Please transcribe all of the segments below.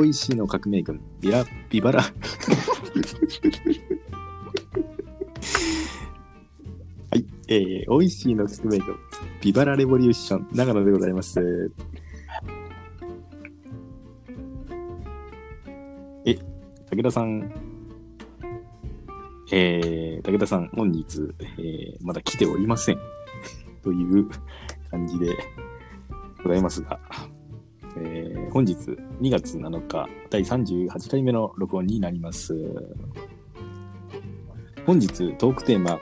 美味しいの革命軍、ビラ、ビバラ。はい、えー、美味しいの革命軍、ビバラレボリューション、長野でございます。え、武田さん、えー、武田さん、本日、えー、まだ来ておりません。という感じでございますが、えー、本日2月7日第38回目の録音になります。本日トークテーマ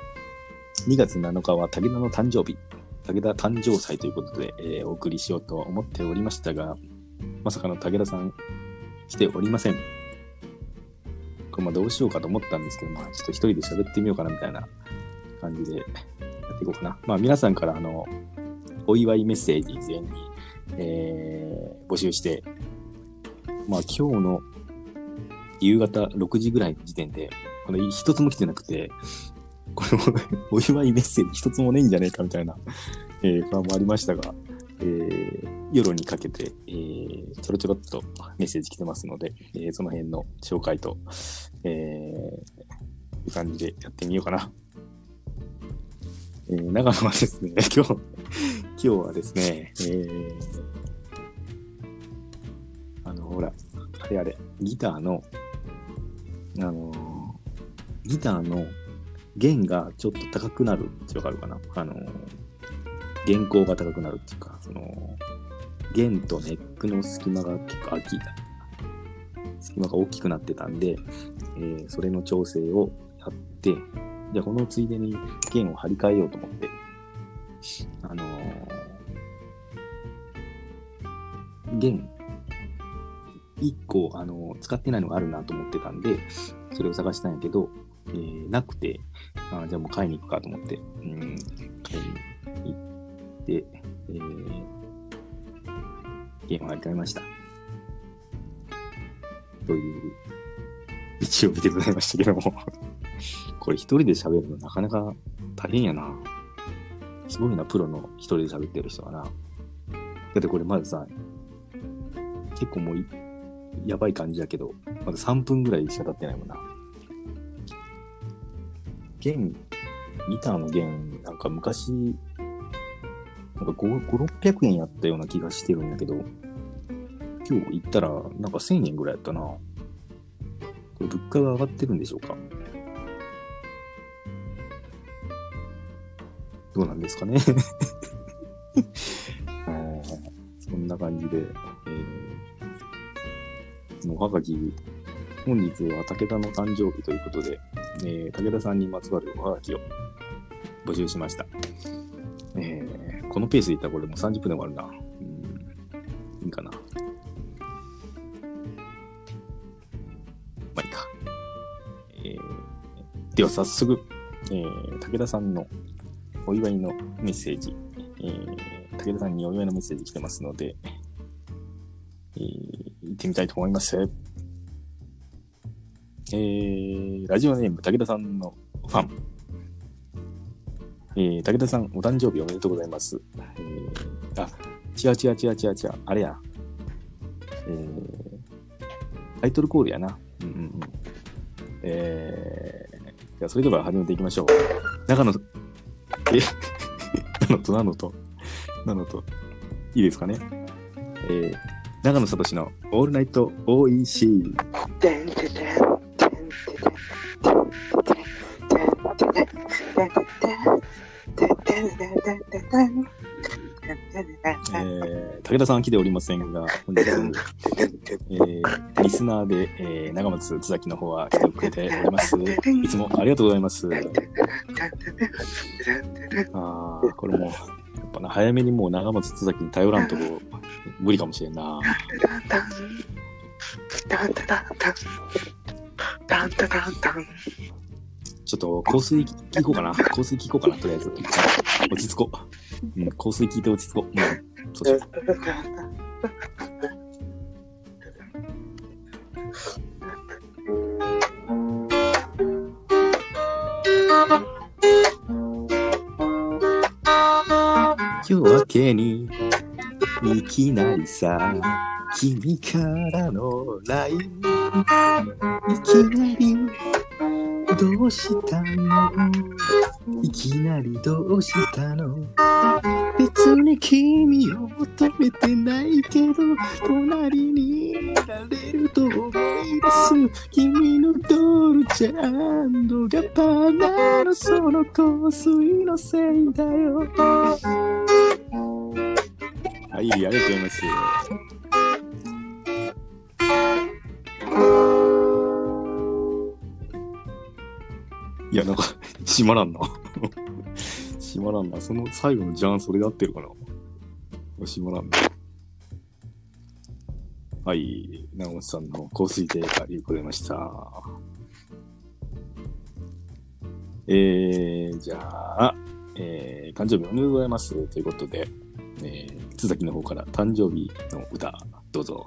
2月7日は武田の誕生日、武田誕生祭ということで、えー、お送りしようと思っておりましたが、まさかの武田さん来ておりません。これまどうしようかと思ったんですけど、まあちょっと一人で喋ってみようかなみたいな感じでやっていこうかな。まあ皆さんからあの、お祝いメッセージ全員えー、募集して、まあ今日の夕方6時ぐらいの時点で、この一つも来てなくて、これもお祝いメッセージ一つもねえんじゃねえかみたいな、えー、不安もありましたが、えー、夜にかけて、えー、ちょろちょろっとメッセージ来てますので、えー、その辺の紹介と、えー、いう感じでやってみようかな。えー、長野はですね、今日今日はですね、えー、あの、ほら、あれあれ、ギターの、あのー、ギターの弦がちょっと高くなるってわかるかな？あのー、弦高が高くなるっていうか、その、弦とネックの隙間が結構空き、隙間が大きくなってたんで、えー、それの調整をやって、じゃあこのついでに弦を張り替えようと思って、弦1個あの使ってないのがあるなと思ってたんで、それを探したんやけど、えー、なくて、あじゃあもう買いに行くかと思って、うん、買いに行って、えー、ゲームを買いました。という日曜日でございましたけども これ一人で喋るのなかなか大変やな。すごいな、プロの一人で喋ってる人はな。だってこれまずさ、結構もうやばい感じだけど、まだ3分ぐらいしか経ってないもんな。弦、ギターの弦、なんか昔、なんか5、600円やったような気がしてるんだけど、今日行ったら、なんか1000円ぐらいやったな。これ物価が上がってるんでしょうか？どうなんですかね そんな感じで。おはがき、本日は武田の誕生日ということで、えー、武田さんにまつわるおはがきを募集しました。えー、このペースでいったらこれもう30分で終わるな。うん、いいかな。まあいいか。えー、では早速、えー、武田さんのお祝いのメッセージ、えー、武田さんにお祝いのメッセージ来てますので、えーってみたいと思います。えー、ラジオネーム、武田さんのファン。えー、武田さん、お誕生日おめでとうございます。えー、あ、違う違う違う違う違う、あれや。えー、タイトルコールやな。うんうんうん。えー、じゃ、それでは始めていきましょう。中の、え、なのと、なのと、なのと、いいですかね。えー長野聡のオールナイト OEC。えん武田さてん来ておりんせんが、本日、えてリスナーで、えんて松津崎の方は来てくれております。いつもありがとうございます。ああ、これもかな。早めにもう長松津崎に頼らんとこ無理かもしれんな。ちょっと香水聞こうかな。香水聞こうかなとりあえず。落ち着こう、うん、香水聞いて落ち着こう、うん、そうしよう。けにいきなりさ。君からの LINE いきなりどうしたの？いきなりどうしたの？別に君を求めてないけど隣にいられると思い出す。君のドルチェガッパーナのその香水のせいだよ。はい、ありがとうございます。いや、なんか、閉まらんな。閉まらんな。その最後のジャンそれで合ってるかな閉まらんな。はい、長本さんの香水でありがとうございました。えー、じゃあ、えー、誕生日おめでとうございます。ということで、津崎の方から誕生日の歌、どうぞ。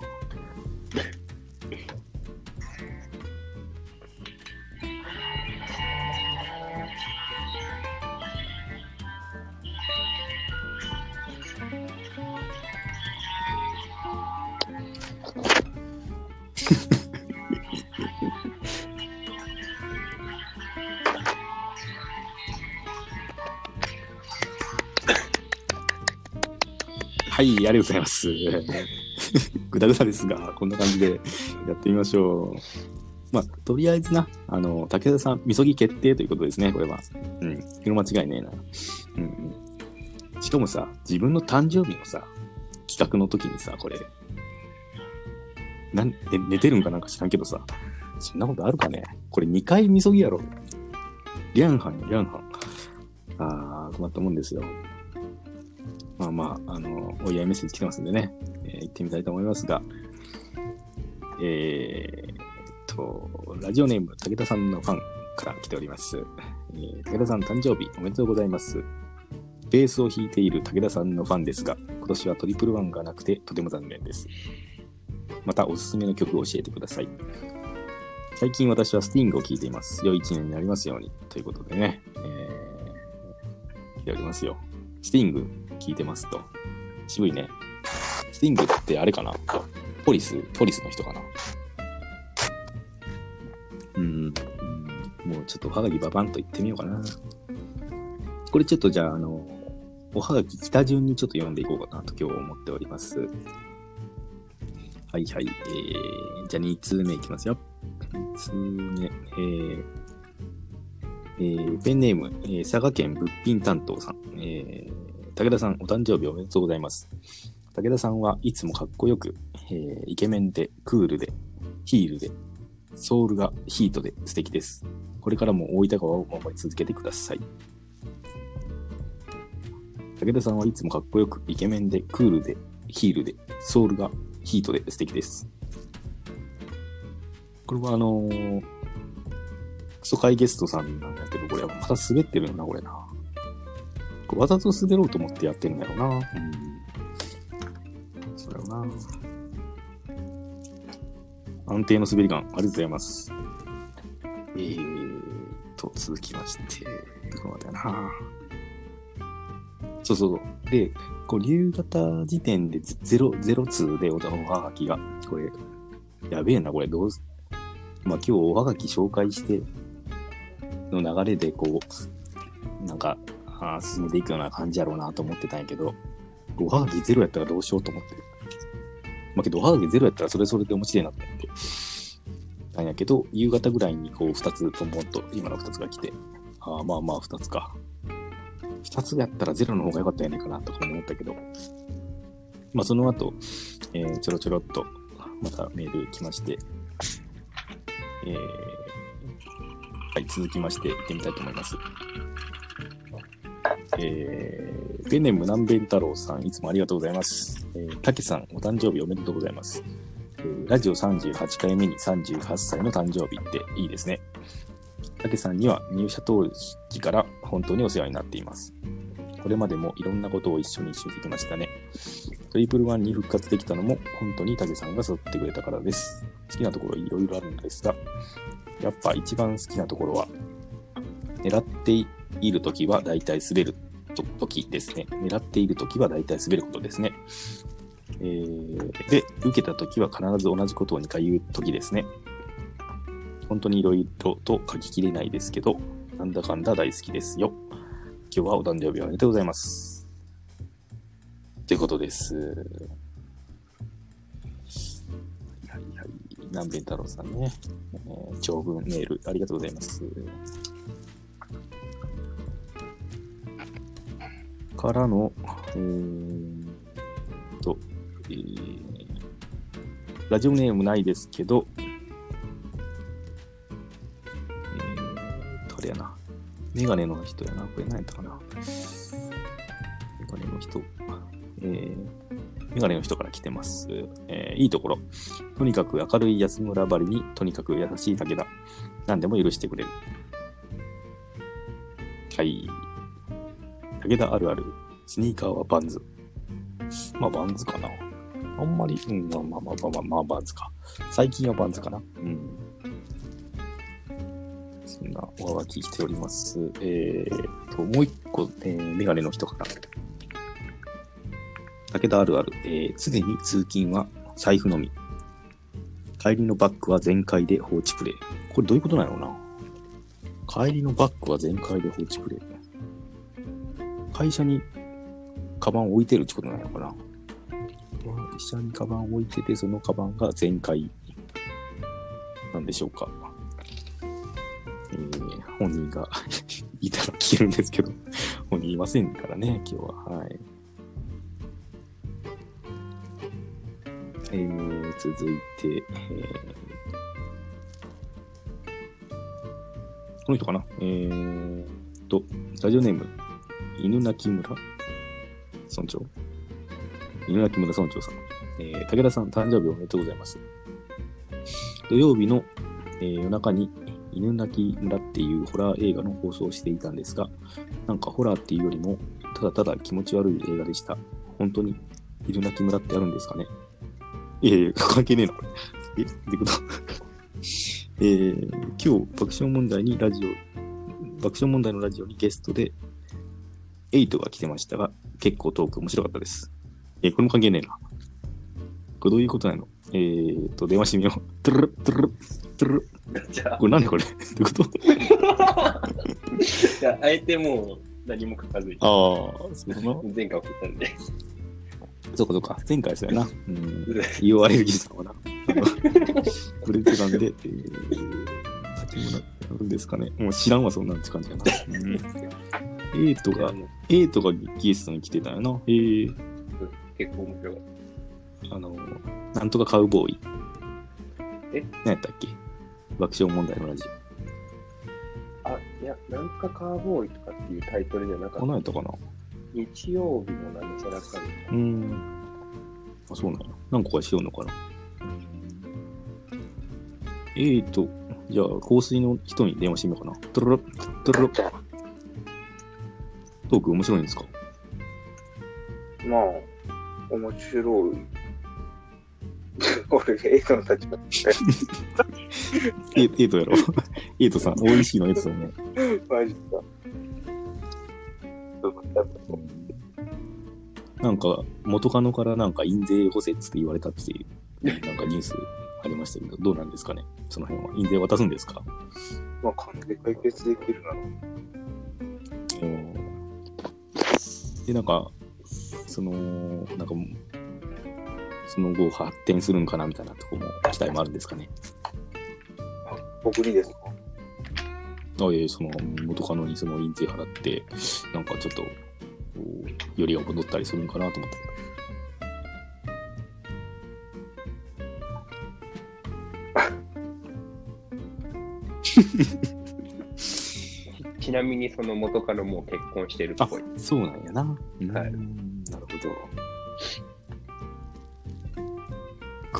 はい、ありがとうございます。ぐだぐだですが、こんな感じでやってみましょう。まあ、とりあえずな、あの、武田さん、みそぎ決定ということですね、これは。うん、色間違いねえな。うん、しかもさ、自分の誕生日のさ、企画の時にさ、これ、なん、え寝てるんかなんか知らんけどさ、そんなことあるかね？これ2回みそぎやろ。リャンハン、リャンハン。あー、困ったもんですよ。まあまあ、あの、お祝いメッセージ来てますんでね、えー行ってみたいと思いますが、えーっと、ラジオネーム、武田さんのファンから来ております。えー武田さん誕生日おめでとうございます。ベースを弾いている武田さんのファンですが、今年はトリプルワンがなくてとても残念です。またおすすめの曲を教えてください。最近私はスティングを聴いています。良い一年になりますように。ということでね、えー、来ておりますよ。スティング聞いてますと。渋いね。スティングってあれかな？ポリス？ポリスの人かな？うん、うんもうちょっとおはがきババンと言ってみようかな。これちょっとじゃあ、あの、おはがき北順にちょっと読んでいこうかなと今日思っております。はいはい。えー、じゃあ2通目いきますよ。2通目。えー、えー、ペンネーム、えー佐賀県物品担当さん。えー、武田さん、お誕生日おめでとうございます。武田さんはいつもかっこよく、えーイケメンで、クールで、ヒールで、ソウルがヒートで素敵です。これからも大分川を守り続けてください。武田さんはいつもかっこよく、イケメンで、クールで、ヒールで、ソウルがヒートで素敵です。これはあのークソ会ゲストさんなんだけど、これまた滑ってるよな、これな。わざと滑ろうと思ってやってるんだろうな。うん。それはな。安定の滑り感、ありがとうございます。えーと、続きまして、どこまでやな。そうそうそう。で、こう、夕方時点でゼロ、ゼロ通でおはがきが、これ、やべえな、これ、どうす、まあ今日おはがき紹介して、の流れでこう、なんか、あ進めていくような感じやろうなと思ってたんやけど、おはがきゼロやったらどうしようと思ってる。まあけど、おはがきゼロやったらそれそれで面白いなと思って。なんやけど、夕方ぐらいにこう二つともっと今の二つが来て、ああ、まあまあ二つか。二つやったらゼロの方が良かったんやないかなとか思ったけど、まあその後、えーちょろちょろっとまたメール来まして、えーはい、続きまして行ってみたいと思います。えー、ペンネーム南弁太郎さん、いつもありがとうございます。えー、たけさん、お誕生日おめでとうございます。えーラジオ38回目に38歳の誕生日っていいですね。たけさんには入社当時から本当にお世話になっています。これまでもいろんなことを一緒にしてきましたね。トリプルワンに復活できたのも本当にたけさんが誘ってくれたからです。好きなところいろいろあるんですが、やっぱ一番好きなところは、狙っていいるときは大体滑ると時ですね。狙っているときは大体滑ることですね。えーで、受けたときは必ず同じことを2回言うときですね。本当にいろいろと書ききれないですけど、なんだかんだ大好きですよ。今日はお誕生日おめでとうございます。ということです。はいはい。南弁太郎さんね、えー長文メールありがとうございます。からの、えーと、えーラジオネームないですけど、えーと、あれやな。メガネの人やな。これ何やったかな。メガネの人。えー、メガネの人から来てます。えーいいところ。とにかく明るい安村ばりに、とにかく優しいだけだ。何でも許してくれる。はい。武田あるある。スニーカーはバンズ。まあ、バンズかな。あんまり、うん、まあまあまあまあまあ、バンズか。最近はバンズかな。うん。そんなおはがき来ております。えーと、もう一個、えーメガネの人から。武田あるある。えー常に通勤は財布のみ。帰りのバッグは全開で放置プレイ。これどういうことなのな帰りのバッグは全開で放置プレイ。会社にカバンを置いてるってことなのかな？会社にカバンを置いてて、そのカバンが全開なんでしょうか？えー本人が いたら聞けるんですけど、本人いませんからね、今日は。はい。えー、続いて、えーこの人かな？えーと、ラジオネーム、犬鳴村？村長？犬鳴村村長さん。えー武田さん、誕生日おめでとうございます。土曜日の、えー夜中に犬鳴村っていうホラー映画の放送をしていたんですが、なんかホラーっていうよりも、ただただ気持ち悪い映画でした。本当に犬鳴村ってあるんですかね？いやいや、関係ねえな、これ。え？ってこと えー、今日、爆笑問題にラジオ、爆笑問題のラジオにゲストで、エイトが来てましたが、結構トーク面白かったです。えーこれも関係ねえな。これどういうことなの？えーと、電話してみよう。トゥルルトゥルルトゥルこれ何これ？どういうこと？じゃあ、あえてもう何も書かずに、ああ、そうだな。前回送ったんで。そうかそうか。前回そうやな。うん。言われる技術だわな。これてたんで、えー、先もなるんですかね。もう知らんわ、そんなんって感じやな。うん。エイトが、エイトがゲストに来てたんやな。えー、結構面白かっあの、なんとかカウボーイ。え？何やったっけ？爆笑問題のラジた。あ、いや、なんかカーボーイとかっていうタイトルじゃなかっ何やったかなた。日曜日の何ちゃらかみうーん。あ、そうなんや。何個かしようのかな。えーと、じゃあ、香水の人に電話してみようかな。トゥルルトゥルルじゃトーク面白いんですか？あ、まあ、面白い。俺、エイトの立場。エエイトやろ？エイトさん、美味しいのエイトさんね。マジか。なんか、元カノからなんか印税補正って言われたっていう、なんかニュースありましたけど、どうなんですかね？その辺は。印税渡すんですか？まあ、金で解決できるなら。うんで、なんか、その、なんか、その後発展するんかなみたいなとこも、期待もあるんですかね？僕にですか？あいえ、その、元カノにその印税払って、なんかちょっと、よりが戻ったりするんかなと思った ちなみにその元カノもう結婚してるっぽい。ど。そうなんやな。うんはいなるほ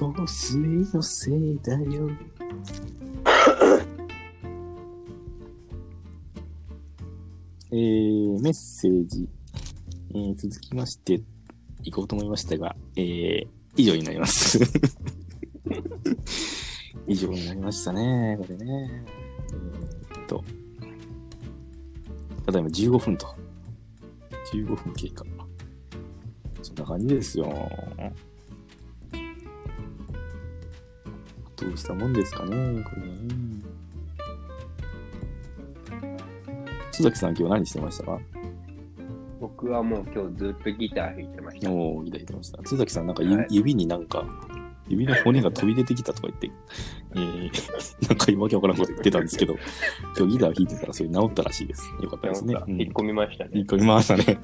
ど。香水のせいだよ。えー、メッセージ、えー続きまして、いこうと思いましたが、えー、以上になります。以上になりましたね、これね。と、ただいま15分と。15分経過。そんな感じですよ。どうしたもんですかね、これね。須崎さん、今日何してましたか？僕はもう今日ずっとギター弾いてました。おお、ギター弾いてました。須崎さん、なんか、はい、指になんか指の骨が飛び出てきたとか言って、えー、なんか今わけわからんこと言ってたんですけど、今日ギター弾いてたらそれ治ったらしいです。よかったですね。うん引っ込みましたね引っ。込みましたね。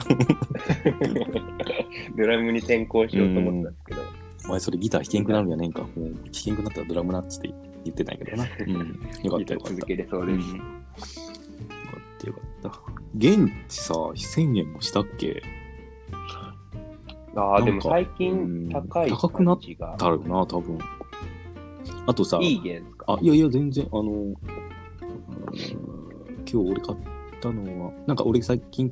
ドラムに転向しようと思ったんですけど、お前それギター弾けんくなるんやねんか。もう弾けんくなったらドラムなっつって言ってたんやけどな。うん。よかったよかった。続けれそうです。うんよかったよかった。現地さ、1000円もしたっけ？ああ、でも最うん近高い高くなっ感じが。だろうな、多分。あとさ、いいゲームか？あ、いやいや、全然、あの、今日俺買ったのは、なんか俺最近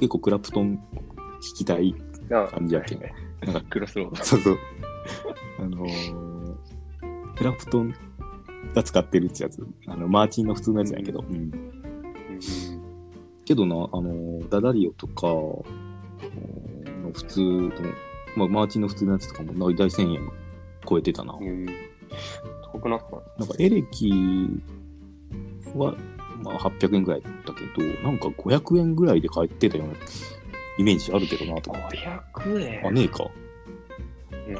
結構クラプトン弾きたいあ感じやけん。なんかクロスロード。そうそう。あのークラプトンが使ってるってやつ。あの、マーチンの普通のやつやけど。うん。けどな、あのーダダリオとか、の普通の、まあ、マーチンの普通のやつとかも、大体1000円超えてたな。うん。高くなったなんかエレキは、まあ、800円ぐらいだけど、なんか500円ぐらいで買ってたようなイメージあるけどなと思って。500円？あ、ねえか。うん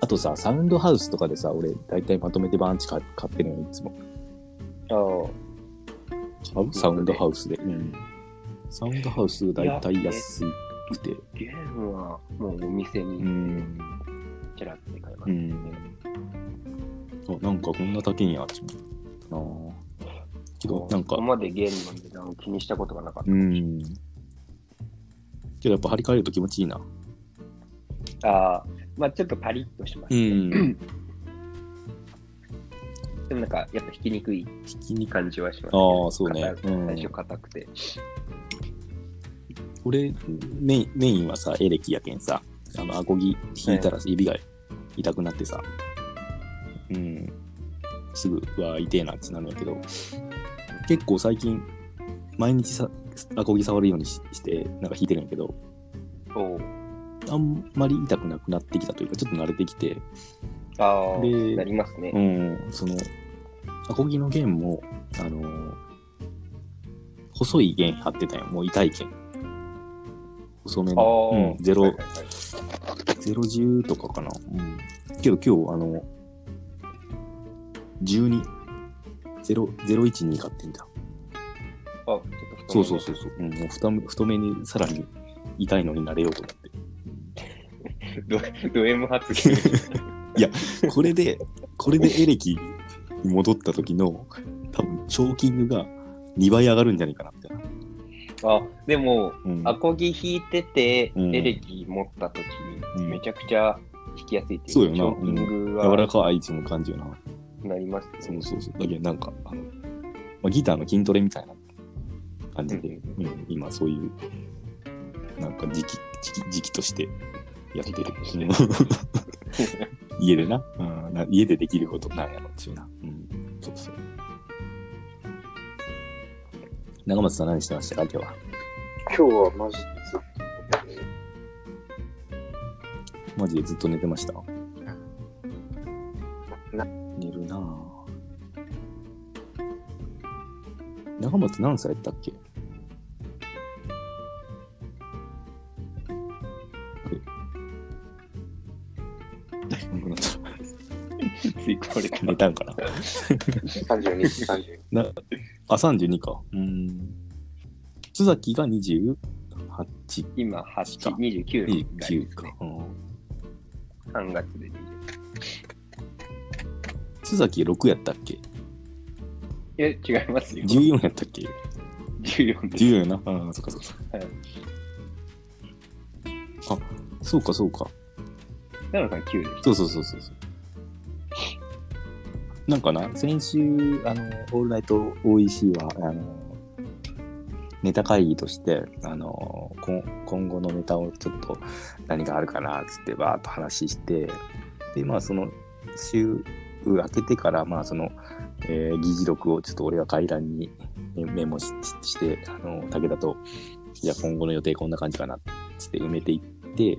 あとさ、サウンドハウスとかでさ、俺、大体まとめてバーンチ買買ってるのよ、いつも。あ買う？サウンドハウスで。うん。サウンドハウス大体安くて。あ、ゲームはもうお店うにん。ちらって買いますね。うん。あ、なんかこんな高いんや、って思ったなけど、なんかここ、までゲームの値段を気にしたことがなかっうん。けどやっぱ張り替えると気持ちいいな。た。ああ、まあちょっとパリッとします、ん。でもなんか、やっぱ引きにくい。感じはします、ああ、そうね。最初硬くて。俺メイン、メインはさ、エレキやけんさ、あの、アコギ弾いたら指が痛くなってさ、うん、すぐ、うわ、痛えなってなるんやけど、結構最近、毎日さ、アコギ触るようにしして、なんか弾いてるんやけど。あんまり痛くなくなってきたというか、ちょっと慣れてきて、ああ、でなりますね。うん、その、アコギの弦も、あのー細い弦張ってたんよ。もう痛い弦。細めあの。あ、うん、ゼロはい、はいはいゼロ十とかかな。うん。けど今日、あの、12、ゼロ、ゼロ一二買ってんだ。あ、そうそうそうそう。うん、もう太め太めにさらに痛いのになれようと思って。ドド M 発言。これで、これでエレキに戻った時の、多分、チョーキングが2倍上がるんじゃないかな。あ、でも、うん。アコギ弾いてて、うんエレキ持った時に、うんめちゃくちゃ弾きやすいっていうそうよな柔はらかい位置の感じよな。なりますね。そうそうそう。だけどなんか、あの、まあ、ギターの筋トレみたいな感じで、うん、今そういう、なんか時期、時期、時期としてやってる。うん 家でな,、うんな。家でできることなんやろっていうな。うん。そうそう。長松さん何してましたか？今日は。今日はマジでずっマジでずっと寝てましたな寝るなぁ。長松何歳やったっけ？あれ寝たんかなと32、32。なあ、32か。うん。津崎が28、今、8、29ぐらい29ですね。。かうん3月で20。津崎6やったっけ？え、違いますよ。?14 やったっけ？14です。?14 やな。ああ、そっかそっか。はいあ、そうかそうか。奈良さん9です。そうそうそうそうそう。なんかな、先週、あの、オールナイト OEC は、あの、ネタ会議として、あの、こ今後のネタをちょっと何があるかな、つってバーっと話して、で、まあ、その、週明けてから、まあ、その、えー議事録をちょっと俺が回覧にメモしして、あの、武田と、じゃあ今後の予定こんな感じかな、つって埋めていって、え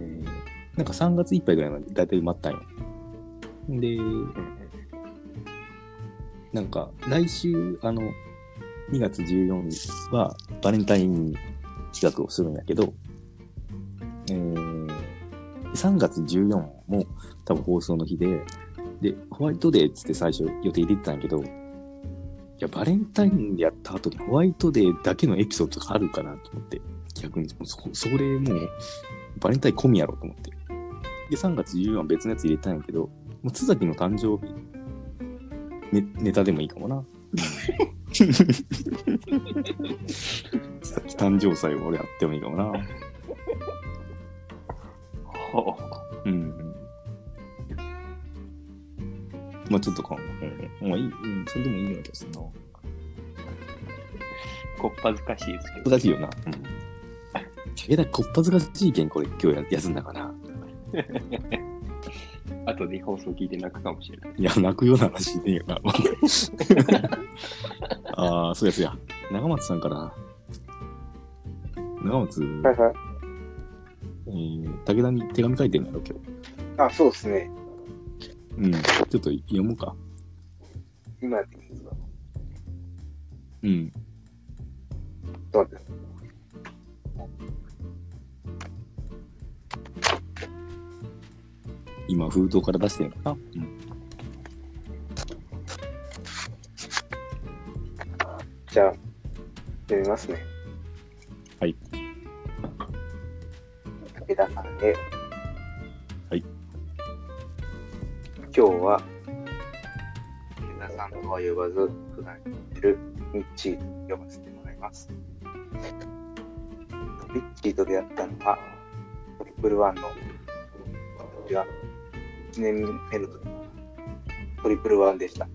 ーなんか3月いっぱいぐらいまで大体埋まったんよ。で、なんか、来週、あの、2月14日はバレンタイン企画をするんやけど、えー、3月14も多分放送の日で、で、ホワイトデーっつって最初予定入れてたんやけど、いや、バレンタインでやった後にホワイトデーだけのエピソードとかあるかなと思って、逆に、もうそそれもう、バレンタイン込みやろと思って。で、3月14は別のやつ入れたんやけど、もう津崎の誕生日、ね、ネタでもいいかもな。津崎誕生祭を俺やってもいいかもな。ほうん。まあちょっとか、うん、まあいい、うん、それでもいいような気がするな。うこっぱずかしいですけど。難しいよな。うん。武田こっぱずかしいけん、これ今日や休んだかな。後で放送聞いて泣くかもしれない。いや、泣くような話ねえよな。ああ、そうやそうや。長松さんから、長松、はいはい。えー、武田に手紙書いてるんやろ、今あ、そうですね。日。うん。ちょっと読もうか。今でいいですかうん。ちょっと待って。今、封筒から出してるのかな。うん。じゃあ、読みますね。はい。武田さんへ。はい。今日は、武田さんとは呼ばず、普段言ってるミッチーと呼ばせてもらいます。ミッチーと出会ったのは、トリプルワンの、私が1年目の時トリプルワンでした。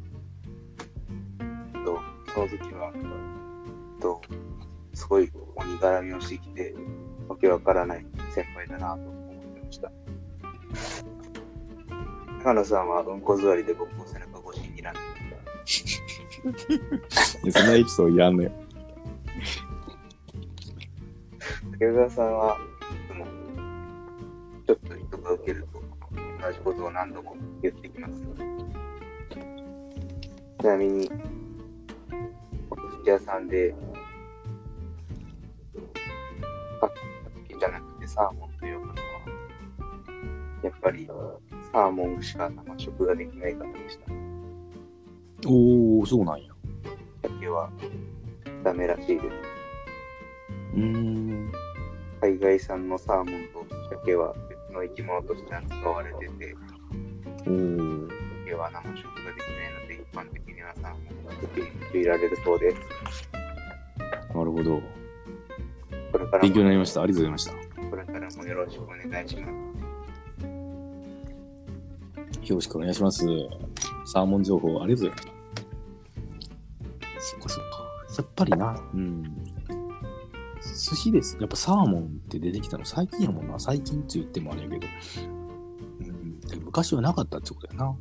と、その時は、と、すごい鬼絡みをしてきて、わけわからない先輩だなと思ってました。高野さんはうんこ座りで僕の背中越しに睨んでいやそんなエピソードいらんのよ。武田さんは、いつも、ちょっと人が受けると、同じことを何度も言ってきます。ちなみに、お寿司屋さんで、かきじゃなくてサーモンと呼ぶのは、やっぱりサーモンしか生食ができない方でした。おー、そうなんや。鮭はダメらしいです。うーん。海外産のサーモンと鮭は別の生き物として扱われてて、おー。鮭は生食ができないので、一般的にはサーモンが受け入れられるそうです。なるほど。これから勉強にもなりました。ありがとうございました。これからもよろしくお願いします。よろしくお願いします。サーモン情報ありがとうございました。そっかそっか。やっぱりな。うん。寿司です。やっぱサーモンって出てきたの最近やもんな。最近って言ってもあれやけど。うん。でも昔はなかったってことやな。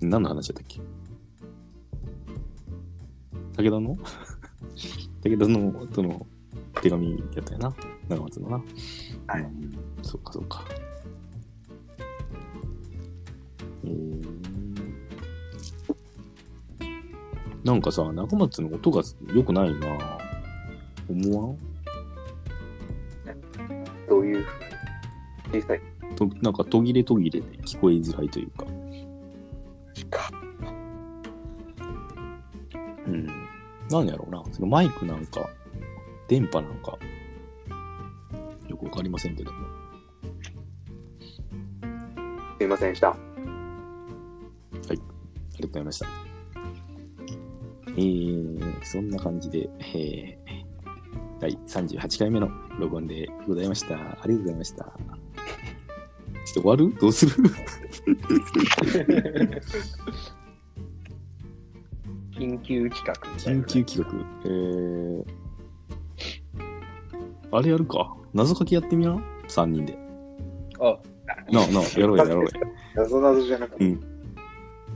うん。何の話だったっけ？武田の？武田の、との手紙やったよな。長松のな。はいうん。そっかそっか。なんかさ、長松の音が良くないな思わん？どういうふうに？小さいとなんか途切れ途切れで聞こえづらいというか。か。うん。なんやろうな。そのマイクなんか、電波なんか、よくわかりませんけども。すいませんでした。ありがとうございました。えー、そんな感じで、えー、第38回目の録音でございました。ありがとうございました。ちょっと終わる？どうする？緊急企画緊急企画。えー、あれやるか？謎かけやってみな ?3 人で。あ、なあなあ、やろうや、やろうや。謎謎じゃなくて、うん。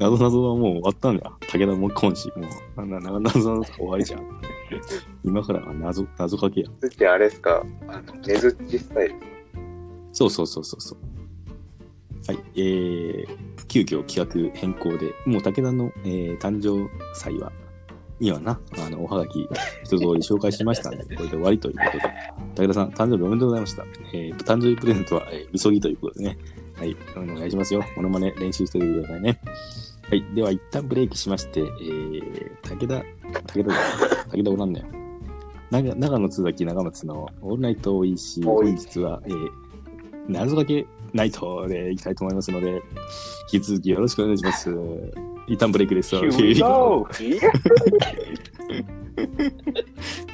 謎謎はもう終わったんだよ。武田も今週。もう、なな謎謎終わりじゃん。今からは謎、謎かけや。ずっちあれですか？あの、ねずっちスタイル。そうそうそうそうそう。はい。えー、急遽企画変更で、もう武田の、えー誕生祭は、にはな、あの、おはがき一通り紹介しましたんで、これで終わりということで、武田さん、誕生日おめでとうございました。えー、誕生日プレゼントは、えー、みそぎということでね。はい。お願いしますよ。モノマネ練習しておいてくださいね。はい。では、一旦ブレーキしまして、えー、武田、武田だ、武田おらんねよ。長長野津崎長松のオールナイトおいしい。本日は、えー、謎かけナイトでいきたいと思いますので、引き続きよろしくお願いします。一旦ブレイクです。Here we go!